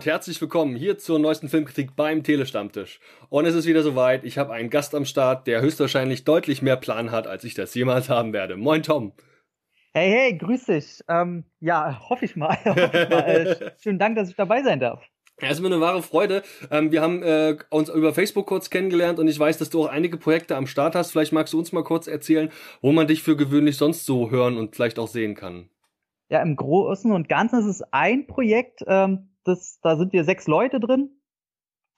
und herzlich willkommen hier zur neuesten Filmkritik beim Telestammtisch. Und es ist wieder soweit, ich habe einen Gast am Start, der höchstwahrscheinlich deutlich mehr Plan hat, als ich das jemals haben werde. Moin Tom. Hey, hey, grüß dich. Ähm, ja, hoffe ich mal. hoffe ich mal. Äh, schönen Dank, dass ich dabei sein darf. Ja, ist mir eine wahre Freude. Ähm, wir haben äh, uns über Facebook kurz kennengelernt und ich weiß, dass du auch einige Projekte am Start hast. Vielleicht magst du uns mal kurz erzählen, wo man dich für gewöhnlich sonst so hören und vielleicht auch sehen kann. Ja, im Großen und Ganzen ist es ein Projekt, ähm, das, da sind wir sechs Leute drin.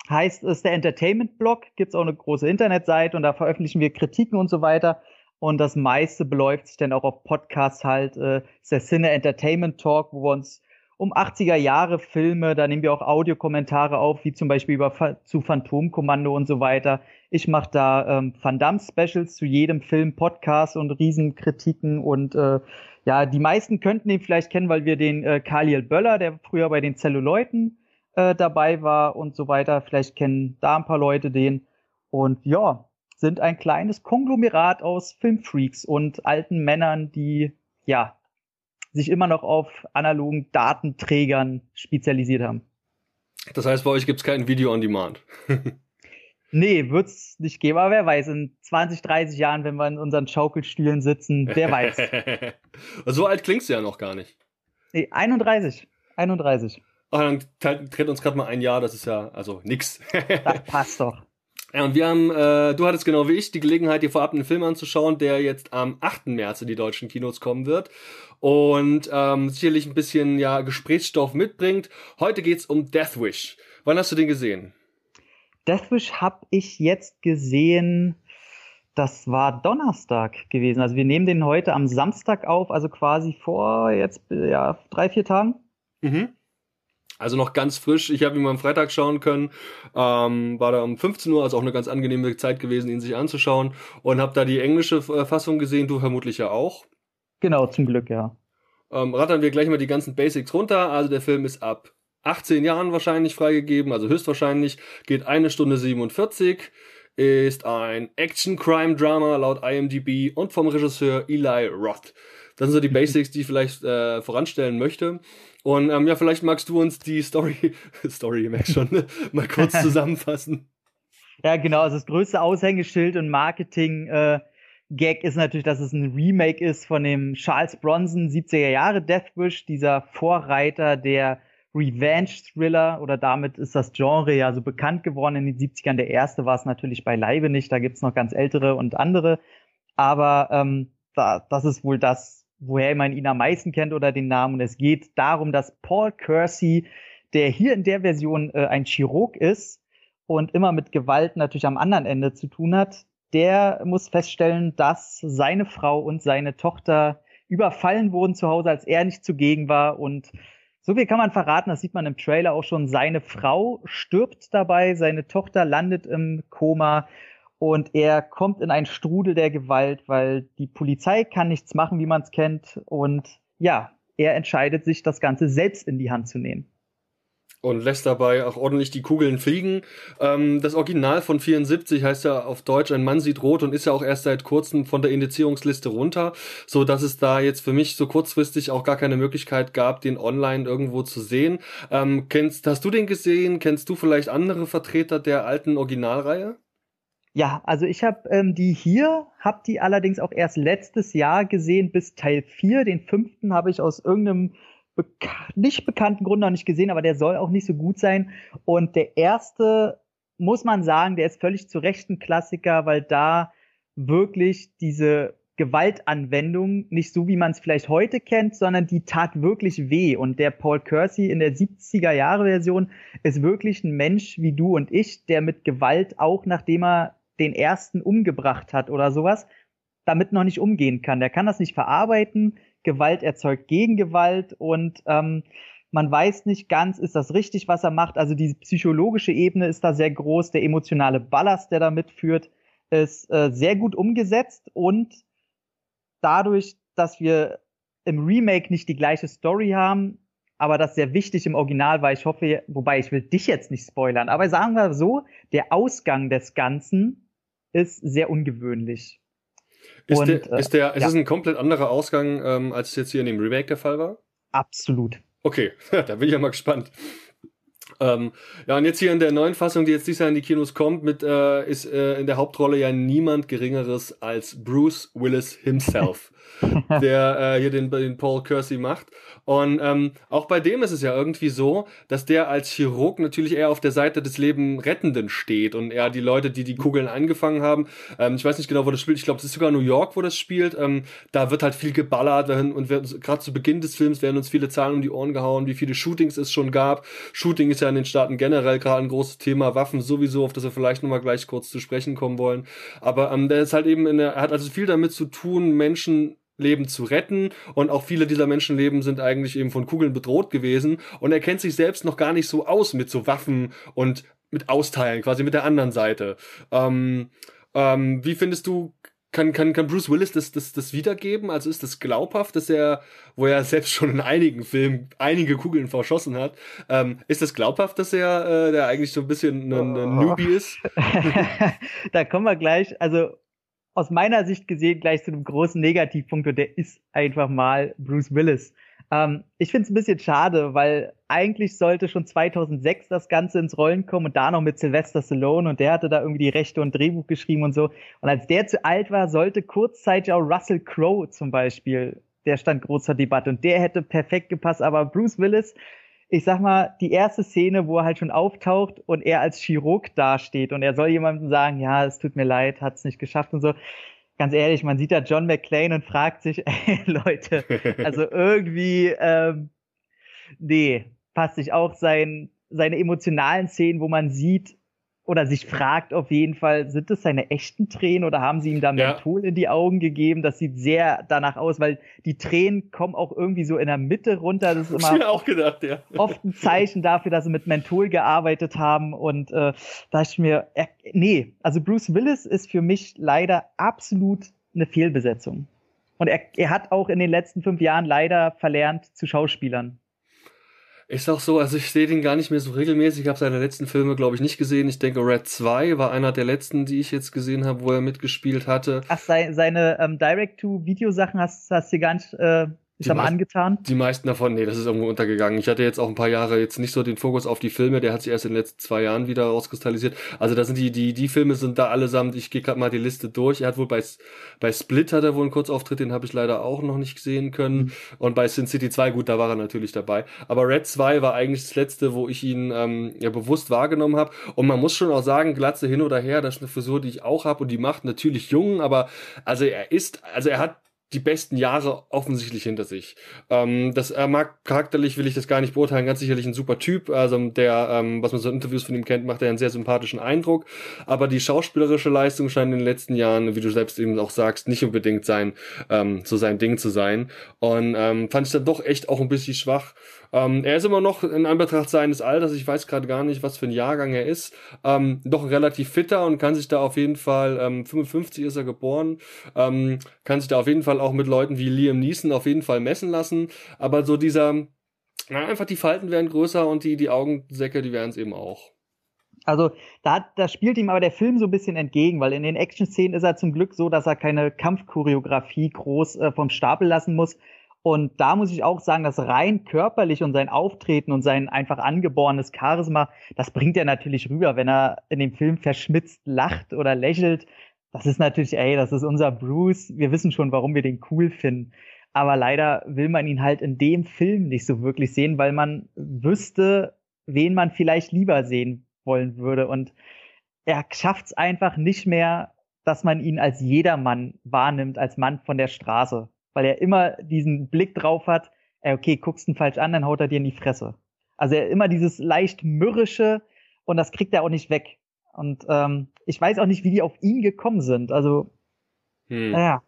Heißt, es ist der Entertainment-Blog, gibt's auch eine große Internetseite und da veröffentlichen wir Kritiken und so weiter. Und das meiste beläuft sich dann auch auf Podcasts halt, äh, ist der Cine Entertainment Talk, wo wir uns um 80er Jahre Filme, da nehmen wir auch Audiokommentare auf, wie zum Beispiel über zu Phantomkommando und so weiter. Ich mache da ähm, Van Damme Specials zu jedem Film, Podcast und Riesenkritiken und äh, ja, die meisten könnten ihn vielleicht kennen, weil wir den äh, Khalil Böller, der früher bei den Zelluleuten äh, dabei war und so weiter. Vielleicht kennen da ein paar Leute den. Und ja, sind ein kleines Konglomerat aus Filmfreaks und alten Männern, die ja sich immer noch auf analogen Datenträgern spezialisiert haben. Das heißt, bei euch gibt's kein Video on Demand. Nee, wird's nicht geben, aber wer weiß, in 20, 30 Jahren, wenn wir in unseren Schaukelstühlen sitzen, wer weiß. so alt klingst du ja noch gar nicht. Nee, 31. 31. Ach, dann tritt uns gerade mal ein Jahr, das ist ja, also nix. das passt doch. Ja, und wir haben, äh, du hattest genau wie ich die Gelegenheit, dir vorab einen Film anzuschauen, der jetzt am 8. März in die deutschen Kinos kommen wird und ähm, sicherlich ein bisschen ja Gesprächsstoff mitbringt. Heute geht's um Death Wish. Wann hast du den gesehen? Deathwish habe ich jetzt gesehen, das war Donnerstag gewesen. Also wir nehmen den heute am Samstag auf, also quasi vor jetzt ja drei, vier Tagen. Mhm. Also noch ganz frisch. Ich habe ihn mal am Freitag schauen können. Ähm, war da um 15 Uhr, also auch eine ganz angenehme Zeit gewesen, ihn sich anzuschauen. Und habe da die englische äh, Fassung gesehen, du vermutlich ja auch. Genau, zum Glück, ja. Ähm, rattern wir gleich mal die ganzen Basics runter. Also der Film ist ab 18 Jahren wahrscheinlich freigegeben, also höchstwahrscheinlich, geht eine Stunde 47, ist ein Action-Crime-Drama laut IMDb und vom Regisseur Eli Roth. Das sind so die Basics, die ich vielleicht äh, voranstellen möchte. Und ähm, ja, vielleicht magst du uns die Story, Story, merkst schon, ne? mal kurz zusammenfassen. Ja, genau, also das größte Aushängeschild und Marketing äh, Gag ist natürlich, dass es ein Remake ist von dem Charles Bronson 70er Jahre Death Wish, dieser Vorreiter der Revenge-Thriller oder damit ist das Genre ja so bekannt geworden in den 70ern. Der erste war es natürlich beileibe nicht, da gibt's noch ganz ältere und andere. Aber ähm, da, das ist wohl das, woher man ihn am meisten kennt oder den Namen. Und es geht darum, dass Paul Kersey, der hier in der Version äh, ein Chirurg ist und immer mit Gewalt natürlich am anderen Ende zu tun hat, der muss feststellen, dass seine Frau und seine Tochter überfallen wurden zu Hause, als er nicht zugegen war und so viel kann man verraten, das sieht man im Trailer auch schon. Seine Frau stirbt dabei, seine Tochter landet im Koma und er kommt in einen Strudel der Gewalt, weil die Polizei kann nichts machen, wie man es kennt. Und ja, er entscheidet sich, das Ganze selbst in die Hand zu nehmen und lässt dabei auch ordentlich die Kugeln fliegen. Ähm, das Original von 74 heißt ja auf Deutsch Ein Mann sieht rot und ist ja auch erst seit kurzem von der Indizierungsliste runter, so dass es da jetzt für mich so kurzfristig auch gar keine Möglichkeit gab, den online irgendwo zu sehen. Ähm, kennst, hast du den gesehen? Kennst du vielleicht andere Vertreter der alten Originalreihe? Ja, also ich habe ähm, die hier, habe die allerdings auch erst letztes Jahr gesehen bis Teil 4. Den fünften habe ich aus irgendeinem beka nicht bekannten Grund noch nicht gesehen, aber der soll auch nicht so gut sein. Und der erste, muss man sagen, der ist völlig zu Recht ein Klassiker, weil da wirklich diese Gewaltanwendung nicht so, wie man es vielleicht heute kennt, sondern die tat wirklich weh. Und der Paul Kersey in der 70er Jahre Version ist wirklich ein Mensch wie du und ich, der mit Gewalt auch nachdem er den ersten umgebracht hat oder sowas, damit noch nicht umgehen kann. Der kann das nicht verarbeiten, Gewalt erzeugt Gegengewalt und ähm, man weiß nicht ganz, ist das richtig, was er macht. Also die psychologische Ebene ist da sehr groß, der emotionale Ballast, der da mitführt, ist äh, sehr gut umgesetzt und dadurch, dass wir im Remake nicht die gleiche Story haben, aber das sehr wichtig im Original war, ich hoffe, wobei ich will dich jetzt nicht spoilern, aber sagen wir so, der Ausgang des Ganzen ist sehr ungewöhnlich. Ist, und, der, ist, der, äh, ist ja. es ein komplett anderer Ausgang, ähm, als es jetzt hier in dem Remake der Fall war? Absolut. Okay, da bin ich ja mal gespannt. Ähm, ja, und jetzt hier in der neuen Fassung, die jetzt dieses Jahr in die Kinos kommt, mit äh, ist äh, in der Hauptrolle ja niemand Geringeres als Bruce Willis himself, der äh, hier den, den Paul Kersey macht. Und ähm, auch bei dem ist es ja irgendwie so, dass der als Chirurg natürlich eher auf der Seite des Leben Rettenden steht und eher die Leute, die die Kugeln angefangen haben. Ähm, ich weiß nicht genau, wo das spielt. Ich glaube, es ist sogar New York, wo das spielt. Ähm, da wird halt viel geballert und gerade zu Beginn des Films werden uns viele Zahlen um die Ohren gehauen, wie viele Shootings es schon gab. Shooting ist ja in den Staaten generell gerade ein großes Thema, Waffen sowieso, auf das wir vielleicht nochmal gleich kurz zu sprechen kommen wollen. Aber ähm, der ist halt eben in der, er hat also viel damit zu tun, Menschen Leben zu retten und auch viele dieser Menschenleben sind eigentlich eben von Kugeln bedroht gewesen und er kennt sich selbst noch gar nicht so aus mit so Waffen und mit Austeilen, quasi mit der anderen Seite. Ähm, ähm, wie findest du, kann, kann, kann Bruce Willis das, das, das wiedergeben? Also ist das glaubhaft, dass er, wo er selbst schon in einigen Filmen einige Kugeln verschossen hat, ähm, ist das glaubhaft, dass er äh, der eigentlich so ein bisschen ein, ein oh. Newbie ist? da kommen wir gleich. Also aus meiner Sicht gesehen gleich zu einem großen Negativpunkt und der ist einfach mal Bruce Willis. Ähm, ich finde es ein bisschen schade, weil eigentlich sollte schon 2006 das Ganze ins Rollen kommen und da noch mit Sylvester Stallone und der hatte da irgendwie die Rechte und Drehbuch geschrieben und so. Und als der zu alt war, sollte kurzzeitig auch Russell Crowe zum Beispiel, der stand großer Debatte und der hätte perfekt gepasst, aber Bruce Willis ich sag mal, die erste Szene, wo er halt schon auftaucht und er als Chirurg dasteht und er soll jemandem sagen, ja, es tut mir leid, hat es nicht geschafft und so. Ganz ehrlich, man sieht da John McClane und fragt sich, ey, Leute, also irgendwie, ähm, nee, passt sich auch sein, seine emotionalen Szenen, wo man sieht, oder sich fragt auf jeden Fall, sind das seine echten Tränen oder haben sie ihm da Menthol ja. in die Augen gegeben? Das sieht sehr danach aus, weil die Tränen kommen auch irgendwie so in der Mitte runter. Das ist immer ich auch gedacht, ja. oft ein Zeichen dafür, dass sie mit Menthol gearbeitet haben. Und äh, da ich mir, äh, nee, also Bruce Willis ist für mich leider absolut eine Fehlbesetzung. Und er, er hat auch in den letzten fünf Jahren leider verlernt zu Schauspielern. Ist auch so, also ich sehe den gar nicht mehr so regelmäßig. Ich habe seine letzten Filme, glaube ich, nicht gesehen. Ich denke, Red 2 war einer der letzten, die ich jetzt gesehen habe, wo er mitgespielt hatte. Ach, seine ähm, Direct-to-Video-Sachen hast, hast du gar nicht äh, ist am angetan? Die meisten davon, nee, das ist irgendwo untergegangen. Ich hatte jetzt auch ein paar Jahre jetzt nicht so den Fokus auf die Filme, der hat sich erst in den letzten zwei Jahren wieder rauskristallisiert. Also da sind die, die, die Filme sind da allesamt, ich gehe gerade mal die Liste durch. Er hat wohl bei, bei Split hat er wohl einen Kurzauftritt, den habe ich leider auch noch nicht sehen können. Mhm. Und bei Sin City 2, gut, da war er natürlich dabei. Aber Red 2 war eigentlich das letzte, wo ich ihn ähm, ja bewusst wahrgenommen habe. Und man muss schon auch sagen, Glatze hin oder her, das ist eine Frisur, die ich auch habe und die macht natürlich jung, aber also er ist, also er hat die besten Jahre offensichtlich hinter sich. Ähm, das er mag charakterlich will ich das gar nicht beurteilen, ganz sicherlich ein super Typ, also der, ähm, was man so in Interviews von ihm kennt, macht er einen sehr sympathischen Eindruck, aber die schauspielerische Leistung scheint in den letzten Jahren, wie du selbst eben auch sagst, nicht unbedingt sein, ähm, so sein Ding zu sein. Und ähm, fand ich dann doch echt auch ein bisschen schwach ähm, er ist immer noch in Anbetracht seines Alters, ich weiß gerade gar nicht, was für ein Jahrgang er ist, ähm, doch relativ fitter und kann sich da auf jeden Fall, ähm, 55 ist er geboren, ähm, kann sich da auf jeden Fall auch mit Leuten wie Liam Neeson auf jeden Fall messen lassen. Aber so dieser, na, einfach die Falten werden größer und die, die Augensäcke, die werden es eben auch. Also da, da spielt ihm aber der Film so ein bisschen entgegen, weil in den Action-Szenen ist er zum Glück so, dass er keine Kampfchoreografie groß äh, vom Stapel lassen muss, und da muss ich auch sagen, dass rein körperlich und sein Auftreten und sein einfach angeborenes Charisma, das bringt er natürlich rüber, wenn er in dem Film verschmitzt lacht oder lächelt. Das ist natürlich, ey, das ist unser Bruce. Wir wissen schon, warum wir den cool finden. Aber leider will man ihn halt in dem Film nicht so wirklich sehen, weil man wüsste, wen man vielleicht lieber sehen wollen würde. Und er schafft es einfach nicht mehr, dass man ihn als jedermann wahrnimmt, als Mann von der Straße weil er immer diesen Blick drauf hat, ey, okay, guckst ihn falsch an, dann haut er dir in die Fresse. Also er immer dieses leicht mürrische und das kriegt er auch nicht weg. Und ähm, ich weiß auch nicht, wie die auf ihn gekommen sind. Also, hm. naja.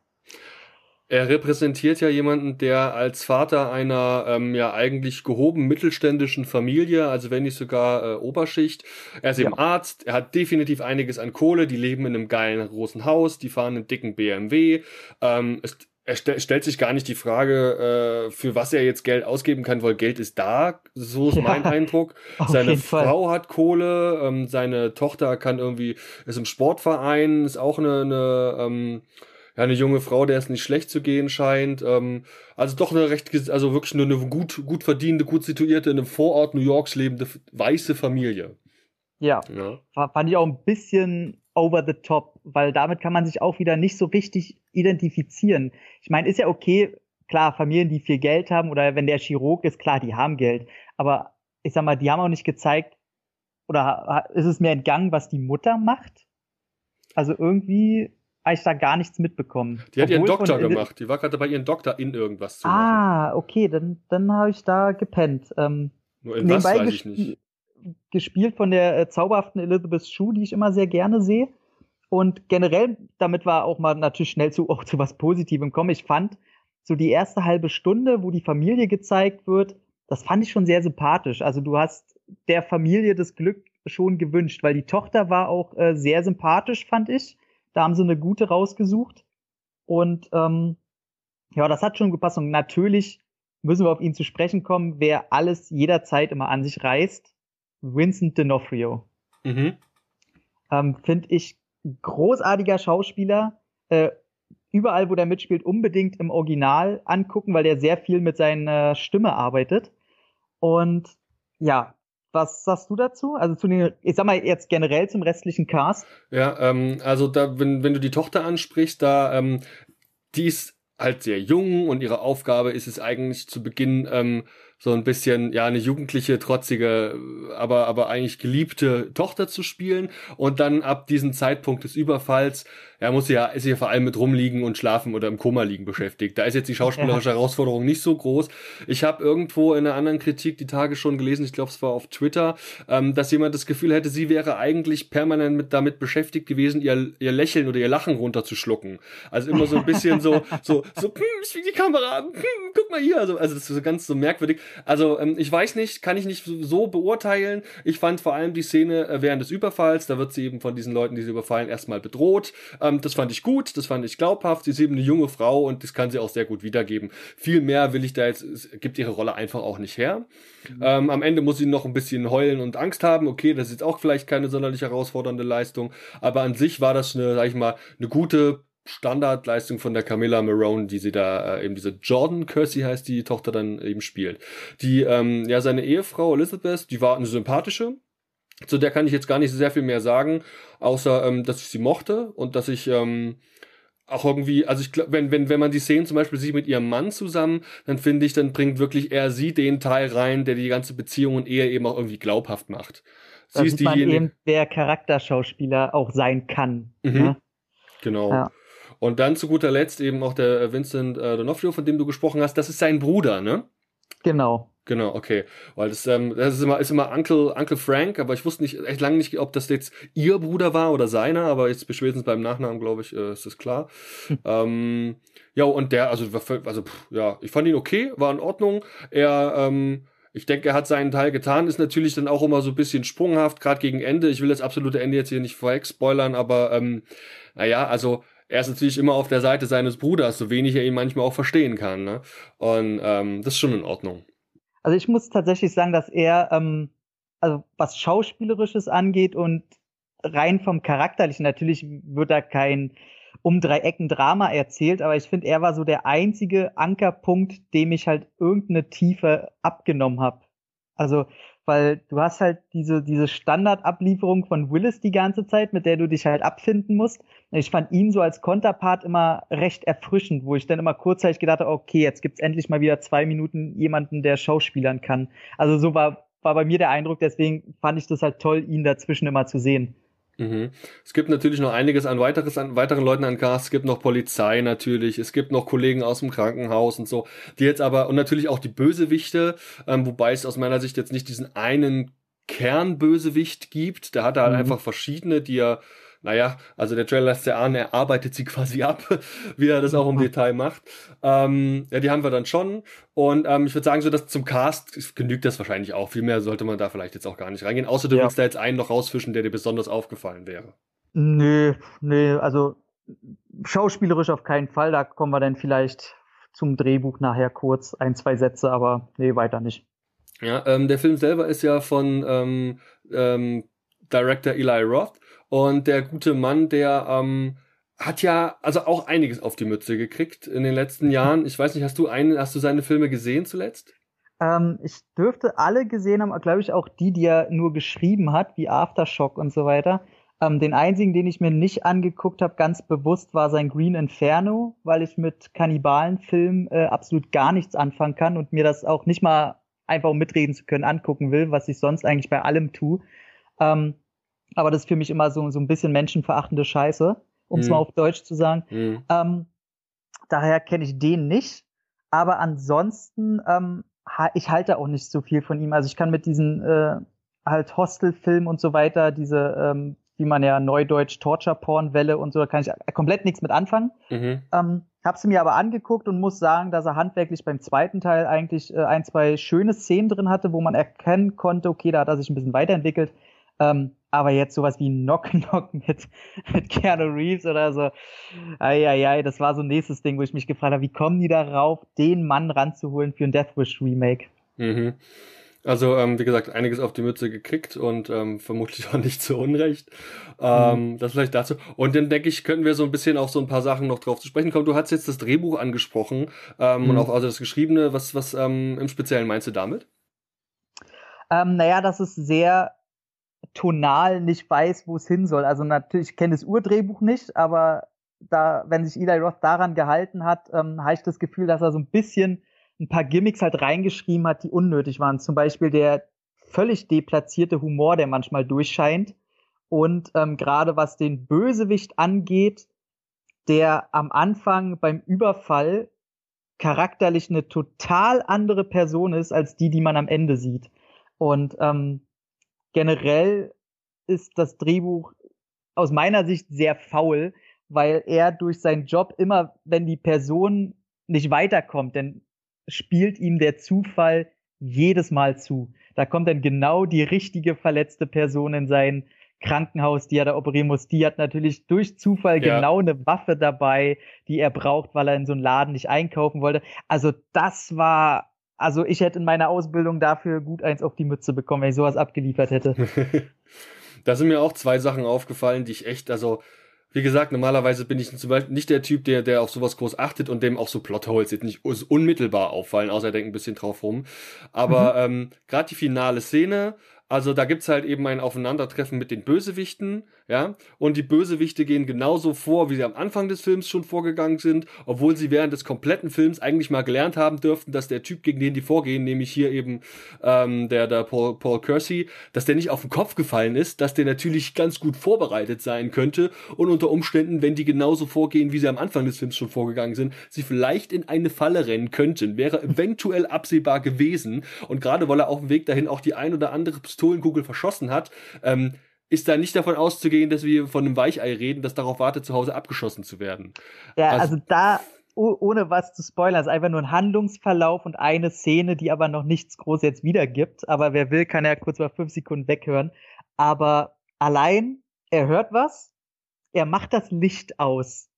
Er repräsentiert ja jemanden, der als Vater einer ähm, ja eigentlich gehoben mittelständischen Familie, also wenn nicht sogar äh, Oberschicht, er ist ja. eben Arzt, er hat definitiv einiges an Kohle, die leben in einem geilen großen Haus, die fahren einen dicken BMW, ähm, ist er st stellt sich gar nicht die Frage, äh, für was er jetzt Geld ausgeben kann, weil Geld ist da, so ist ja, mein Eindruck. Seine Frau Fall. hat Kohle, ähm, seine Tochter kann irgendwie, ist im Sportverein, ist auch eine, eine ähm, ja, eine junge Frau, der es nicht schlecht zu gehen scheint. Ähm, also doch eine recht, also wirklich nur eine gut, gut verdiente, gut situierte, in einem Vorort New Yorks lebende weiße Familie. Ja, ja. fand ich auch ein bisschen over the top, weil damit kann man sich auch wieder nicht so richtig identifizieren. Ich meine, ist ja okay, klar, Familien, die viel Geld haben oder wenn der Chirurg ist, klar, die haben Geld. Aber ich sag mal, die haben auch nicht gezeigt, oder ist es mir entgangen, was die Mutter macht? Also irgendwie habe ich da gar nichts mitbekommen. Die hat ihren Doktor gemacht. Die war gerade bei ihren Doktor in irgendwas zu machen. Ah, okay, dann, dann habe ich da gepennt. Ähm, Nur in was weiß ich nicht. Gespielt von der äh, zauberhaften Elizabeth Shue, die ich immer sehr gerne sehe. Und generell, damit war auch mal natürlich schnell zu, auch zu was Positivem kommen. Ich fand so die erste halbe Stunde, wo die Familie gezeigt wird, das fand ich schon sehr sympathisch. Also du hast der Familie das Glück schon gewünscht, weil die Tochter war auch äh, sehr sympathisch, fand ich. Da haben sie eine gute rausgesucht. Und ähm, ja, das hat schon gepasst. Und natürlich müssen wir auf ihn zu sprechen kommen, wer alles jederzeit immer an sich reißt. Vincent D'Onofrio. Mhm. Ähm, Finde ich großartiger Schauspieler. Äh, überall, wo der mitspielt, unbedingt im Original angucken, weil der sehr viel mit seiner Stimme arbeitet. Und ja, was sagst du dazu? Also zu den, ich sag mal jetzt generell zum restlichen Cast. Ja, ähm, also da, wenn, wenn du die Tochter ansprichst, da, ähm, die ist halt sehr jung und ihre Aufgabe ist es eigentlich zu Beginn ähm, so ein bisschen, ja, eine jugendliche, trotzige, aber, aber eigentlich geliebte Tochter zu spielen. Und dann ab diesem Zeitpunkt des Überfalls er muss ja, ist ja vor allem mit rumliegen und schlafen oder im Koma liegen beschäftigt. Da ist jetzt die schauspielerische. Herausforderung nicht so groß. Ich habe irgendwo in einer anderen Kritik die Tage schon gelesen, ich glaube es war auf Twitter, ähm, dass jemand das Gefühl hätte, sie wäre eigentlich permanent mit, damit beschäftigt gewesen, ihr, ihr Lächeln oder ihr Lachen runterzuschlucken. Also immer so ein bisschen so, so, so, hm, ich die Kamera, hm, guck mal hier. Also, also das ist so ganz so merkwürdig. Also ähm, ich weiß nicht, kann ich nicht so beurteilen. Ich fand vor allem die Szene äh, während des Überfalls, da wird sie eben von diesen Leuten, die sie überfallen, erstmal bedroht. Ähm, das fand ich gut, das fand ich glaubhaft. Sie ist eben eine junge Frau und das kann sie auch sehr gut wiedergeben. Viel mehr will ich da jetzt, es gibt ihre Rolle einfach auch nicht her. Mhm. Ähm, am Ende muss sie noch ein bisschen heulen und Angst haben. Okay, das ist jetzt auch vielleicht keine sonderlich herausfordernde Leistung, aber an sich war das eine, sag ich mal, eine gute Standardleistung von der Camilla Marone, die sie da äh, eben diese Jordan Kersey heißt, die Tochter dann eben spielt. Die ähm, ja seine Ehefrau Elizabeth, die war eine sympathische, zu der kann ich jetzt gar nicht sehr viel mehr sagen, außer ähm, dass ich sie mochte und dass ich ähm, auch irgendwie, also ich glaube, wenn, wenn, wenn man die Szenen zum Beispiel sieht mit ihrem Mann zusammen, dann finde ich, dann bringt wirklich eher sie den Teil rein, der die ganze Beziehung und Ehe eben auch irgendwie glaubhaft macht. Sie da ist man eben, wer Charakterschauspieler auch sein kann. Mhm. Ne? Genau. Ja. Und dann zu guter Letzt eben auch der Vincent äh, D'Onofrio, von dem du gesprochen hast, das ist sein Bruder, ne? Genau. Genau, okay. Weil das, ähm, das ist immer, ist immer Uncle, Uncle Frank, aber ich wusste nicht, echt lange nicht, ob das jetzt ihr Bruder war oder seiner, aber jetzt spätestens beim Nachnamen, glaube ich, äh, ist das klar. Hm. Ähm, ja, und der, also, also pff, ja, ich fand ihn okay, war in Ordnung. Er, ähm, ich denke, er hat seinen Teil getan, ist natürlich dann auch immer so ein bisschen sprunghaft, gerade gegen Ende. Ich will das absolute Ende jetzt hier nicht vorweg spoilern, aber ähm, naja, also er ist natürlich immer auf der Seite seines Bruders, so wenig er ihn manchmal auch verstehen kann. Ne? Und ähm, das ist schon in Ordnung. Also ich muss tatsächlich sagen, dass er, ähm, also was Schauspielerisches angeht und rein vom Charakterlichen, natürlich wird da kein um drei Ecken Drama erzählt, aber ich finde, er war so der einzige Ankerpunkt, dem ich halt irgendeine Tiefe abgenommen habe. Also weil du hast halt diese, diese Standardablieferung von Willis die ganze Zeit, mit der du dich halt abfinden musst. Ich fand ihn so als Konterpart immer recht erfrischend, wo ich dann immer kurzzeitig gedacht habe, okay, jetzt gibt's endlich mal wieder zwei Minuten jemanden, der Schauspielern kann. Also so war, war bei mir der Eindruck, deswegen fand ich das halt toll, ihn dazwischen immer zu sehen. Mhm. Es gibt natürlich noch einiges an weiteres an weiteren Leuten an Cast. Es gibt noch Polizei natürlich. Es gibt noch Kollegen aus dem Krankenhaus und so. Die jetzt aber und natürlich auch die Bösewichte, ähm, wobei es aus meiner Sicht jetzt nicht diesen einen Kernbösewicht gibt. Der hat halt mhm. einfach verschiedene, die er naja, also der Trailer lässt ja an, er arbeitet sie quasi ab, wie er das auch im Detail macht. Ähm, ja, die haben wir dann schon. Und ähm, ich würde sagen, so dass zum Cast genügt das wahrscheinlich auch. Viel mehr sollte man da vielleicht jetzt auch gar nicht reingehen. Außer du ja. willst da jetzt einen noch rausfischen, der dir besonders aufgefallen wäre. Nö, nö, also schauspielerisch auf keinen Fall. Da kommen wir dann vielleicht zum Drehbuch nachher kurz ein, zwei Sätze, aber nee, weiter nicht. Ja, ähm, der Film selber ist ja von ähm, ähm, Director Eli Roth und der gute Mann, der ähm, hat ja also auch einiges auf die Mütze gekriegt in den letzten Jahren. Ich weiß nicht, hast du einen, hast du seine Filme gesehen zuletzt? Ähm, ich dürfte alle gesehen haben, glaube ich auch die, die er nur geschrieben hat, wie Aftershock und so weiter. Ähm, den einzigen, den ich mir nicht angeguckt habe, ganz bewusst, war sein Green Inferno, weil ich mit Kannibalenfilmen äh, absolut gar nichts anfangen kann und mir das auch nicht mal einfach um mitreden zu können angucken will, was ich sonst eigentlich bei allem tue. Ähm, aber das ist für mich immer so, so ein bisschen menschenverachtende Scheiße, um es mhm. mal auf Deutsch zu sagen. Mhm. Ähm, daher kenne ich den nicht. Aber ansonsten, ähm, ich halte auch nicht so viel von ihm. Also ich kann mit diesen äh, halt Hostel-Filmen und so weiter, diese, ähm, wie man ja neudeutsch Torture-Porn-Welle und so, da kann ich komplett nichts mit anfangen. Mhm. Ähm, habe sie mir aber angeguckt und muss sagen, dass er handwerklich beim zweiten Teil eigentlich äh, ein, zwei schöne Szenen drin hatte, wo man erkennen konnte, okay, da hat er sich ein bisschen weiterentwickelt. Ähm, aber jetzt sowas wie Knock Knock mit, mit Keanu Reeves oder so, eieiei, das war so ein nächstes Ding, wo ich mich gefragt habe, wie kommen die darauf, den Mann ranzuholen für ein Death Wish Remake? Mhm. Also, ähm, wie gesagt, einiges auf die Mütze gekriegt und ähm, vermutlich auch nicht zu Unrecht. Ähm, mhm. Das vielleicht dazu. Und dann denke ich, könnten wir so ein bisschen auf so ein paar Sachen noch drauf zu sprechen kommen. Du hast jetzt das Drehbuch angesprochen ähm, mhm. und auch also das Geschriebene. Was, was ähm, im Speziellen meinst du damit? Ähm, naja, das ist sehr tonal nicht weiß, wo es hin soll. Also natürlich, ich kenne das Urdrehbuch nicht, aber da, wenn sich Eli Roth daran gehalten hat, ähm, habe ich das Gefühl, dass er so ein bisschen ein paar Gimmicks halt reingeschrieben hat, die unnötig waren. Zum Beispiel der völlig deplatzierte Humor, der manchmal durchscheint. Und ähm, gerade was den Bösewicht angeht, der am Anfang beim Überfall charakterlich eine total andere Person ist als die, die man am Ende sieht. Und ähm, generell ist das Drehbuch aus meiner Sicht sehr faul, weil er durch seinen Job immer, wenn die Person nicht weiterkommt, dann spielt ihm der Zufall jedes Mal zu. Da kommt dann genau die richtige verletzte Person in sein Krankenhaus, die er da operieren muss. Die hat natürlich durch Zufall ja. genau eine Waffe dabei, die er braucht, weil er in so einen Laden nicht einkaufen wollte. Also das war also ich hätte in meiner Ausbildung dafür gut eins auf die Mütze bekommen, wenn ich sowas abgeliefert hätte. da sind mir auch zwei Sachen aufgefallen, die ich echt, also wie gesagt, normalerweise bin ich zum Beispiel nicht der Typ, der, der auf sowas groß achtet und dem auch so Plotholes jetzt nicht unmittelbar auffallen, außer er denkt ein bisschen drauf rum. Aber mhm. ähm, gerade die finale Szene, also da gibt's halt eben ein Aufeinandertreffen mit den Bösewichten, ja, und die Bösewichte gehen genauso vor, wie sie am Anfang des Films schon vorgegangen sind, obwohl sie während des kompletten Films eigentlich mal gelernt haben dürften, dass der Typ, gegen den die vorgehen, nämlich hier eben ähm, der, der Paul, Paul Kersey, dass der nicht auf den Kopf gefallen ist, dass der natürlich ganz gut vorbereitet sein könnte und unter Umständen, wenn die genauso vorgehen, wie sie am Anfang des Films schon vorgegangen sind, sie vielleicht in eine Falle rennen könnten, wäre eventuell absehbar gewesen. Und gerade weil er auf dem Weg dahin auch die ein oder andere Pistolenkugel verschossen hat, ähm, ist da nicht davon auszugehen, dass wir von einem Weichei reden, das darauf wartet, zu Hause abgeschossen zu werden. Ja, also, also da, ohne was zu spoilern, ist einfach nur ein Handlungsverlauf und eine Szene, die aber noch nichts groß jetzt wiedergibt. Aber wer will, kann ja kurz mal fünf Sekunden weghören. Aber allein, er hört was, er macht das Licht aus.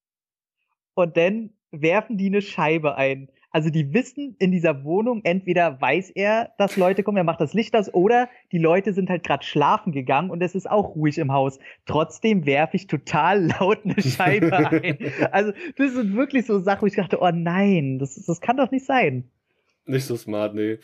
Und dann werfen die eine Scheibe ein. Also die wissen in dieser Wohnung, entweder weiß er, dass Leute kommen, er macht das Licht aus, oder die Leute sind halt gerade schlafen gegangen und es ist auch ruhig im Haus. Trotzdem werfe ich total laut eine Scheibe ein. Also das sind wirklich so Sachen, wo ich dachte, oh nein, das, das kann doch nicht sein. Nicht so smart, nee.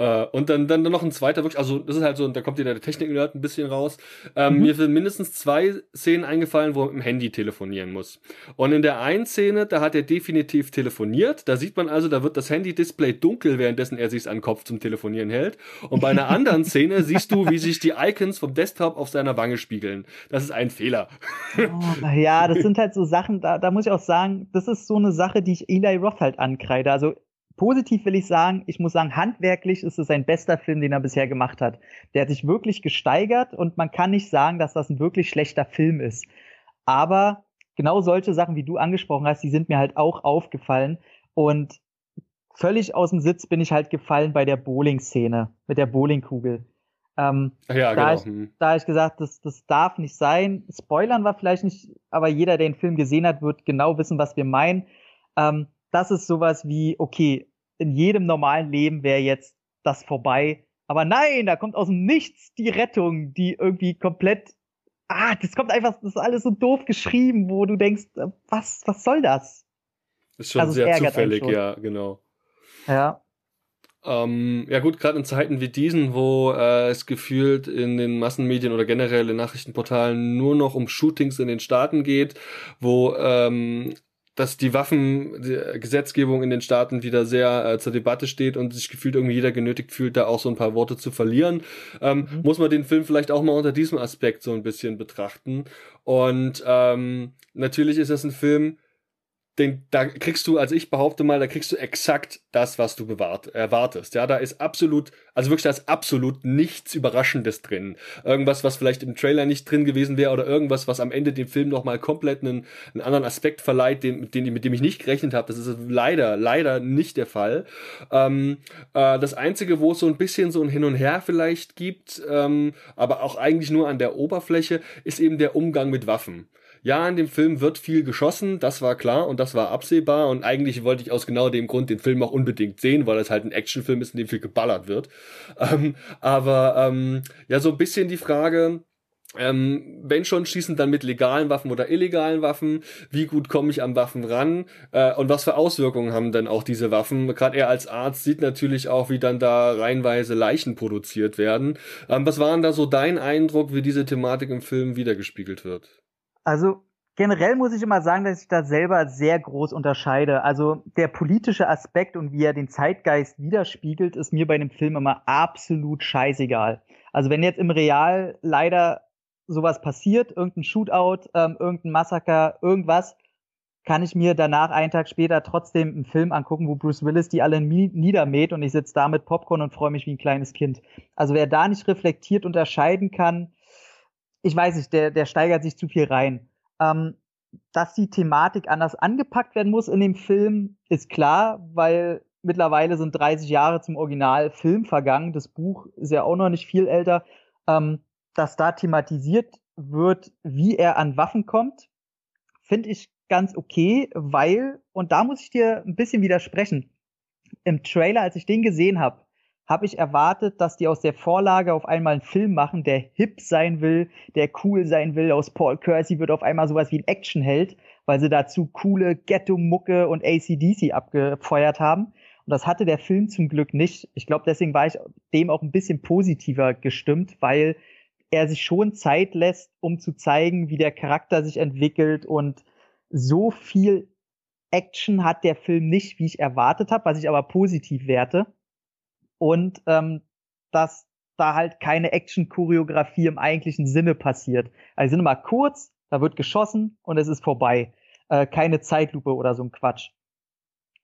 Äh, und dann, dann noch ein zweiter, wirklich, also das ist halt so, da kommt wieder der Technik-Nerd ein bisschen raus. Ähm, mhm. Mir sind mindestens zwei Szenen eingefallen, wo er mit dem Handy telefonieren muss. Und in der einen Szene, da hat er definitiv telefoniert. Da sieht man also, da wird das Handy-Display dunkel, währenddessen er sich an den Kopf zum Telefonieren hält. Und bei einer anderen Szene siehst du, wie sich die Icons vom Desktop auf seiner Wange spiegeln. Das ist ein Fehler. Oh, ja, das sind halt so Sachen, da, da muss ich auch sagen, das ist so eine Sache, die ich Eli Roth halt ankreide. Also positiv will ich sagen, ich muss sagen, handwerklich ist es sein bester Film, den er bisher gemacht hat. Der hat sich wirklich gesteigert und man kann nicht sagen, dass das ein wirklich schlechter Film ist. Aber genau solche Sachen, wie du angesprochen hast, die sind mir halt auch aufgefallen und völlig aus dem Sitz bin ich halt gefallen bei der Bowling-Szene mit der Bowlingkugel. Ähm, ja, da, genau. ich, hm. da ich gesagt, das, das darf nicht sein. Spoilern war vielleicht nicht, aber jeder, der den Film gesehen hat, wird genau wissen, was wir meinen. Ähm, das ist sowas wie, okay, in jedem normalen Leben wäre jetzt das vorbei. Aber nein, da kommt aus dem Nichts die Rettung, die irgendwie komplett ah, das kommt einfach, das ist alles so doof geschrieben, wo du denkst, äh, was, was soll das? Ist schon also sehr zufällig, ja, genau. Ja. Ähm, ja gut, gerade in Zeiten wie diesen, wo äh, es gefühlt in den Massenmedien oder generell in Nachrichtenportalen nur noch um Shootings in den Staaten geht, wo ähm, dass die Waffengesetzgebung in den Staaten wieder sehr äh, zur Debatte steht und sich gefühlt irgendwie jeder genötigt fühlt, da auch so ein paar Worte zu verlieren, ähm, mhm. muss man den Film vielleicht auch mal unter diesem Aspekt so ein bisschen betrachten. Und ähm, natürlich ist das ein Film, den, da kriegst du, also ich behaupte mal, da kriegst du exakt das, was du bewahrt, erwartest. Ja, da ist absolut, also wirklich da ist absolut nichts Überraschendes drin. Irgendwas, was vielleicht im Trailer nicht drin gewesen wäre oder irgendwas, was am Ende dem Film nochmal komplett einen, einen anderen Aspekt verleiht, den, den, mit dem ich nicht gerechnet habe. Das ist leider, leider nicht der Fall. Ähm, äh, das Einzige, wo es so ein bisschen so ein Hin und Her vielleicht gibt, ähm, aber auch eigentlich nur an der Oberfläche, ist eben der Umgang mit Waffen ja, in dem Film wird viel geschossen, das war klar und das war absehbar und eigentlich wollte ich aus genau dem Grund den Film auch unbedingt sehen, weil es halt ein Actionfilm ist, in dem viel geballert wird. Ähm, aber ähm, ja, so ein bisschen die Frage, ähm, wenn schon schießen, dann mit legalen Waffen oder illegalen Waffen. Wie gut komme ich an Waffen ran? Äh, und was für Auswirkungen haben denn auch diese Waffen? Gerade er als Arzt sieht natürlich auch, wie dann da reihenweise Leichen produziert werden. Ähm, was war denn da so dein Eindruck, wie diese Thematik im Film wiedergespiegelt wird? Also generell muss ich immer sagen, dass ich da selber sehr groß unterscheide. Also der politische Aspekt und wie er den Zeitgeist widerspiegelt, ist mir bei dem Film immer absolut scheißegal. Also wenn jetzt im Real leider sowas passiert, irgendein Shootout, ähm, irgendein Massaker, irgendwas, kann ich mir danach einen Tag später trotzdem einen Film angucken, wo Bruce Willis die alle niedermäht und ich sitze da mit Popcorn und freue mich wie ein kleines Kind. Also wer da nicht reflektiert unterscheiden kann, ich weiß nicht, der, der steigert sich zu viel rein. Ähm, dass die Thematik anders angepackt werden muss in dem Film, ist klar, weil mittlerweile sind 30 Jahre zum Originalfilm vergangen. Das Buch ist ja auch noch nicht viel älter. Ähm, dass da thematisiert wird, wie er an Waffen kommt, finde ich ganz okay, weil, und da muss ich dir ein bisschen widersprechen, im Trailer, als ich den gesehen habe, habe ich erwartet, dass die aus der Vorlage auf einmal einen Film machen, der hip sein will, der cool sein will. Aus Paul Kersey wird auf einmal sowas wie ein Actionheld, weil sie dazu coole Ghetto-Mucke und ACDC abgefeuert haben. Und das hatte der Film zum Glück nicht. Ich glaube, deswegen war ich dem auch ein bisschen positiver gestimmt, weil er sich schon Zeit lässt, um zu zeigen, wie der Charakter sich entwickelt und so viel Action hat der Film nicht, wie ich erwartet habe, was ich aber positiv werte und ähm, dass da halt keine Action-Choreografie im eigentlichen Sinne passiert. Also sind immer kurz, da wird geschossen und es ist vorbei. Äh, keine Zeitlupe oder so ein Quatsch.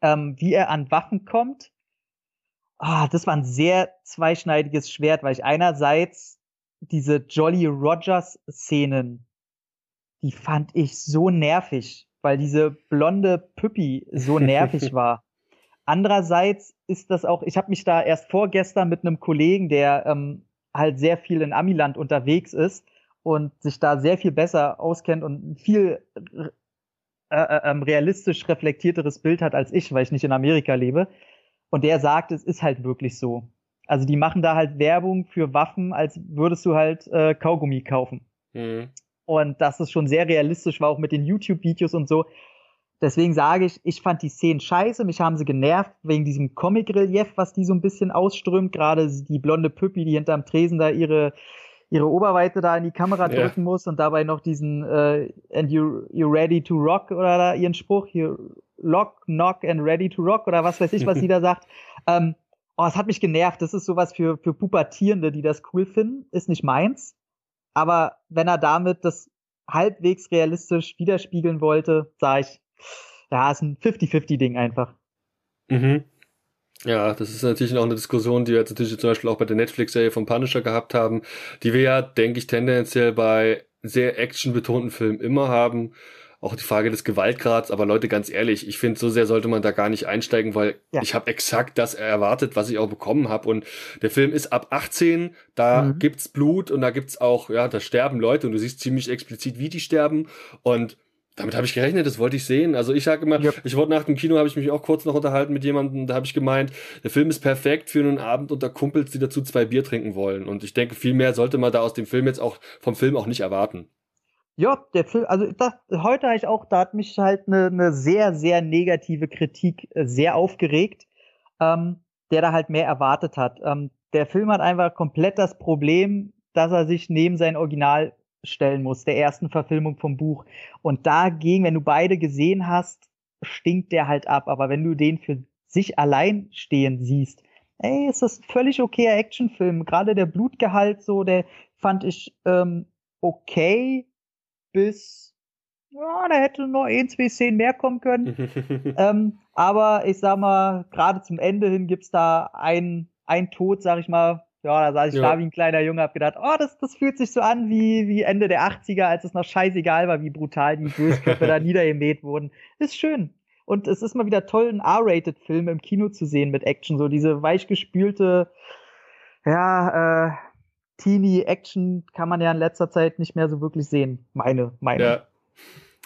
Ähm, wie er an Waffen kommt, ah, das war ein sehr zweischneidiges Schwert, weil ich einerseits diese Jolly Rogers Szenen, die fand ich so nervig, weil diese blonde Püppi so nervig war. Andererseits ist das auch, ich habe mich da erst vorgestern mit einem Kollegen, der ähm, halt sehr viel in Amiland unterwegs ist und sich da sehr viel besser auskennt und viel äh, äh, ähm, realistisch reflektierteres Bild hat als ich, weil ich nicht in Amerika lebe. Und der sagt, es ist halt wirklich so. Also die machen da halt Werbung für Waffen, als würdest du halt äh, Kaugummi kaufen. Mhm. Und das ist schon sehr realistisch war, auch mit den YouTube-Videos und so. Deswegen sage ich, ich fand die Szenen scheiße, mich haben sie genervt wegen diesem Comic-Relief, was die so ein bisschen ausströmt. Gerade die blonde Püppi, die hinterm Tresen da ihre, ihre Oberweite da in die Kamera drücken muss und dabei noch diesen äh, and you, you ready to rock oder da ihren Spruch, hier lock, knock and ready to rock oder was weiß ich, was sie da sagt. Ähm, oh, es hat mich genervt. Das ist sowas für, für Pubertierende, die das cool finden. Ist nicht meins. Aber wenn er damit das halbwegs realistisch widerspiegeln wollte, sage ich, ja, ist ein 50-50-Ding einfach. Mhm. Ja, das ist natürlich auch eine Diskussion, die wir jetzt natürlich zum Beispiel auch bei der Netflix-Serie von Punisher gehabt haben, die wir ja, denke ich, tendenziell bei sehr actionbetonten Filmen immer haben. Auch die Frage des Gewaltgrads, aber Leute, ganz ehrlich, ich finde, so sehr sollte man da gar nicht einsteigen, weil ja. ich habe exakt das erwartet, was ich auch bekommen habe. Und der Film ist ab 18, da mhm. gibt's Blut und da gibt's auch, ja, da sterben Leute und du siehst ziemlich explizit, wie die sterben. Und damit habe ich gerechnet, das wollte ich sehen. Also ich sage immer, ja. ich wurde nach dem Kino, habe ich mich auch kurz noch unterhalten mit jemandem, da habe ich gemeint, der Film ist perfekt für einen Abend unter Kumpels, die dazu zwei Bier trinken wollen. Und ich denke, viel mehr sollte man da aus dem Film jetzt auch vom Film auch nicht erwarten. Ja, der Film, also das, heute habe ich auch, da hat mich halt eine, eine sehr, sehr negative Kritik äh, sehr aufgeregt, ähm, der da halt mehr erwartet hat. Ähm, der Film hat einfach komplett das Problem, dass er sich neben sein Original stellen muss, der ersten Verfilmung vom Buch. Und dagegen, wenn du beide gesehen hast, stinkt der halt ab. Aber wenn du den für sich allein stehen siehst, ey, ist das ein völlig okayer Actionfilm. Gerade der Blutgehalt so, der fand ich ähm, okay bis ja, da hätte noch ein, zwei Szenen mehr kommen können. ähm, aber ich sag mal, gerade zum Ende hin gibt's da ein, ein Tod, sag ich mal, ja, da saß ich ja. da wie ein kleiner Junge, hab gedacht, oh, das, das fühlt sich so an wie, wie Ende der 80er, als es noch scheißegal war, wie brutal die Bösköpfe da niedergemäht wurden. Ist schön. Und es ist mal wieder toll, einen R-Rated-Film im Kino zu sehen mit Action. So diese weichgespülte, ja, äh, Teenie-Action kann man ja in letzter Zeit nicht mehr so wirklich sehen. Meine Meinung. Ja.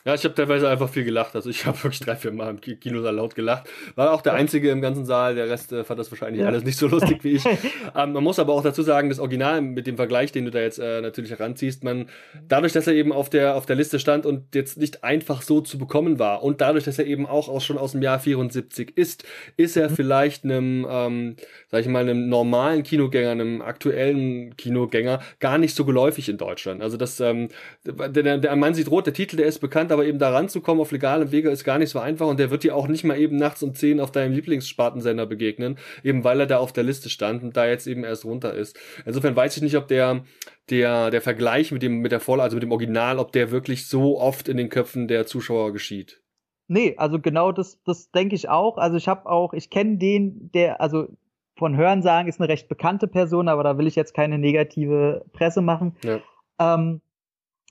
Ja, ich habe teilweise einfach viel gelacht. Also ich habe wirklich drei, vier Mal im Kino da laut gelacht. War auch der Einzige im ganzen Saal. Der Rest äh, fand das wahrscheinlich ja. alles nicht so lustig wie ich. ähm, man muss aber auch dazu sagen, das Original mit dem Vergleich, den du da jetzt äh, natürlich heranziehst, man dadurch, dass er eben auf der auf der Liste stand und jetzt nicht einfach so zu bekommen war und dadurch, dass er eben auch aus, schon aus dem Jahr 74 ist, ist er mhm. vielleicht einem, ähm, sag ich mal, einem normalen Kinogänger, einem aktuellen Kinogänger gar nicht so geläufig in Deutschland. Also das, ähm, der, der, der Mann sieht rot, der Titel, der ist bekannt aber eben da ranzukommen auf legalem Wege ist gar nicht so einfach und der wird dir auch nicht mal eben nachts um 10 auf deinem Lieblingsspartensender begegnen, eben weil er da auf der Liste stand und da jetzt eben erst runter ist. Insofern weiß ich nicht, ob der, der, der Vergleich mit dem, mit der Vorlage, also mit dem Original, ob der wirklich so oft in den Köpfen der Zuschauer geschieht. Nee, also genau das, das denke ich auch. Also ich habe auch, ich kenne den, der, also von Hören sagen ist eine recht bekannte Person, aber da will ich jetzt keine negative Presse machen. Ja. Ähm,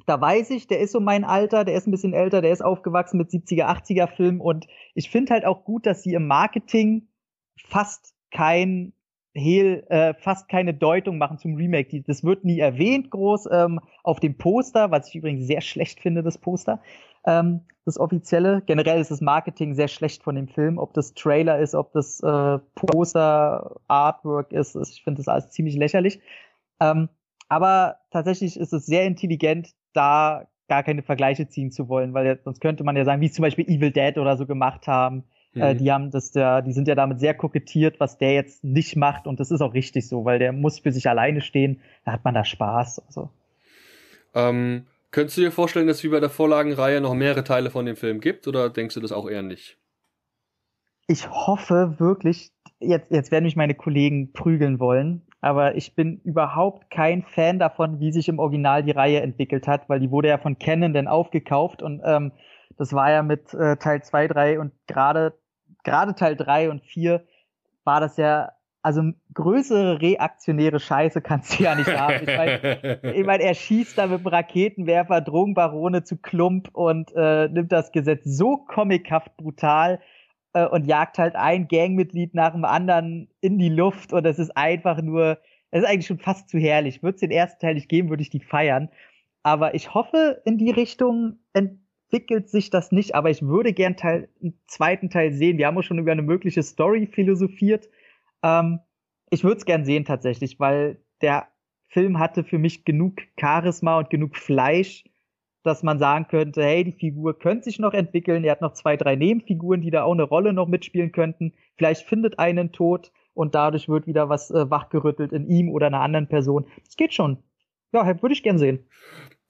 da weiß ich, der ist so mein Alter, der ist ein bisschen älter, der ist aufgewachsen mit 70er, 80er Filmen und ich finde halt auch gut, dass sie im Marketing fast kein Hehl, äh, fast keine Deutung machen zum Remake. Das wird nie erwähnt groß ähm, auf dem Poster, was ich übrigens sehr schlecht finde, das Poster. Ähm, das offizielle. Generell ist das Marketing sehr schlecht von dem Film, ob das Trailer ist, ob das äh, Poster, Artwork ist. Ich finde das alles ziemlich lächerlich. Ähm, aber tatsächlich ist es sehr intelligent, da gar keine Vergleiche ziehen zu wollen, weil sonst könnte man ja sagen, wie es zum Beispiel Evil Dead oder so gemacht haben. Äh, mhm. Äh, die haben das ja, die sind ja damit sehr kokettiert, was der jetzt nicht macht und das ist auch richtig so, weil der muss für sich alleine stehen, da hat man da Spaß. Also. Ähm, könntest du dir vorstellen, dass es wie bei der Vorlagenreihe noch mehrere Teile von dem Film gibt oder denkst du das auch eher nicht? Ich hoffe wirklich, jetzt, jetzt werden mich meine Kollegen prügeln wollen, aber ich bin überhaupt kein Fan davon, wie sich im Original die Reihe entwickelt hat, weil die wurde ja von Canon dann aufgekauft und ähm, das war ja mit äh, Teil 2, 3 und gerade gerade Teil 3 und 4 war das ja also größere reaktionäre Scheiße kannst du ja nicht haben. Ich meine, ich mein, er schießt da mit dem Raketenwerfer Drogenbarone zu Klump und äh, nimmt das Gesetz so comichaft brutal, äh, und jagt halt ein Gangmitglied nach dem anderen in die Luft und es ist einfach nur, es ist eigentlich schon fast zu herrlich. Würde es den ersten Teil nicht geben, würde ich die feiern. Aber ich hoffe, in die Richtung entwickelt sich das nicht, aber ich würde gern Teil, einen zweiten Teil sehen. Wir haben auch schon über eine mögliche Story philosophiert. Ähm, ich würde es gern sehen tatsächlich, weil der Film hatte für mich genug Charisma und genug Fleisch, dass man sagen könnte, hey, die Figur könnte sich noch entwickeln, er hat noch zwei, drei Nebenfiguren, die da auch eine Rolle noch mitspielen könnten. Vielleicht findet einen Tod und dadurch wird wieder was äh, wachgerüttelt in ihm oder einer anderen Person. Es geht schon. Ja, würde ich gern sehen.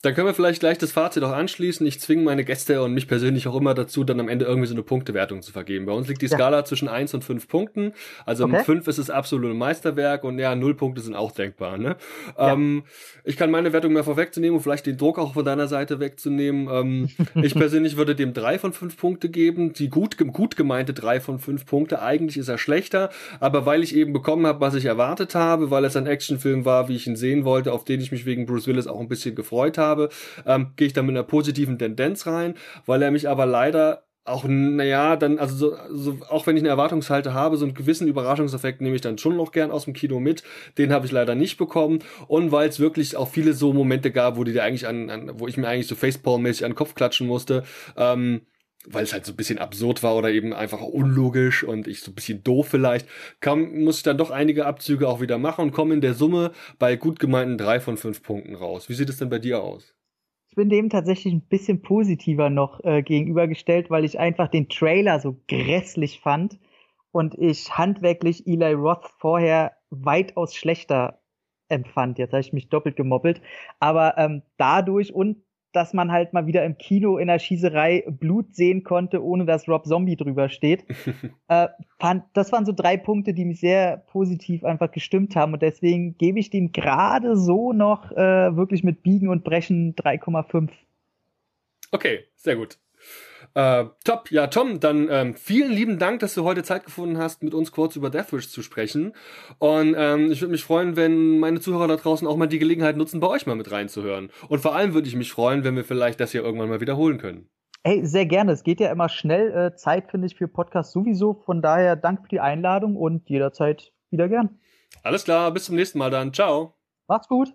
Dann können wir vielleicht gleich das Fazit auch anschließen. Ich zwinge meine Gäste und mich persönlich auch immer dazu, dann am Ende irgendwie so eine Punktewertung zu vergeben. Bei uns liegt die Skala ja. zwischen eins und fünf Punkten. Also okay. fünf ist es absolute Meisterwerk und ja, null Punkte sind auch denkbar. Ne? Ja. Ähm, ich kann meine Wertung mehr vorwegzunehmen und vielleicht den Druck auch von deiner Seite wegzunehmen. Ähm, ich persönlich würde dem drei von fünf Punkte geben. Die gut, gut gemeinte drei von fünf Punkte. Eigentlich ist er schlechter, aber weil ich eben bekommen habe, was ich erwartet habe, weil es ein Actionfilm war, wie ich ihn sehen wollte, auf den ich mich wegen Bruce Willis auch ein bisschen gefreut habe, habe, ähm, gehe ich da mit einer positiven Tendenz rein, weil er mich aber leider auch, naja, dann, also so, so, auch wenn ich eine Erwartungshalte habe, so einen gewissen Überraschungseffekt nehme ich dann schon noch gern aus dem Kino mit. Den habe ich leider nicht bekommen. Und weil es wirklich auch viele so Momente gab, wo die dir eigentlich an, an wo ich mir eigentlich so Facepalm-mäßig an den Kopf klatschen musste, ähm, weil es halt so ein bisschen absurd war oder eben einfach unlogisch und ich so ein bisschen doof vielleicht, kam, muss ich dann doch einige Abzüge auch wieder machen und komme in der Summe bei gut gemeinten drei von fünf Punkten raus. Wie sieht es denn bei dir aus? Ich bin dem tatsächlich ein bisschen positiver noch äh, gegenübergestellt, weil ich einfach den Trailer so grässlich fand und ich handwerklich Eli Roth vorher weitaus schlechter empfand. Jetzt habe ich mich doppelt gemoppelt. Aber ähm, dadurch und dass man halt mal wieder im Kino in der Schießerei Blut sehen konnte, ohne dass Rob Zombie drüber steht. äh, fand, das waren so drei Punkte, die mich sehr positiv einfach gestimmt haben und deswegen gebe ich dem gerade so noch äh, wirklich mit Biegen und Brechen 3,5. Okay, sehr gut. Äh, top, ja, Tom, dann ähm, vielen lieben Dank, dass du heute Zeit gefunden hast, mit uns kurz über Deathwish zu sprechen. Und ähm, ich würde mich freuen, wenn meine Zuhörer da draußen auch mal die Gelegenheit nutzen, bei euch mal mit reinzuhören. Und vor allem würde ich mich freuen, wenn wir vielleicht das hier irgendwann mal wiederholen können. Hey, sehr gerne. Es geht ja immer schnell. Äh, Zeit finde ich für Podcasts sowieso. Von daher danke für die Einladung und jederzeit wieder gern. Alles klar, bis zum nächsten Mal dann. Ciao. Macht's gut.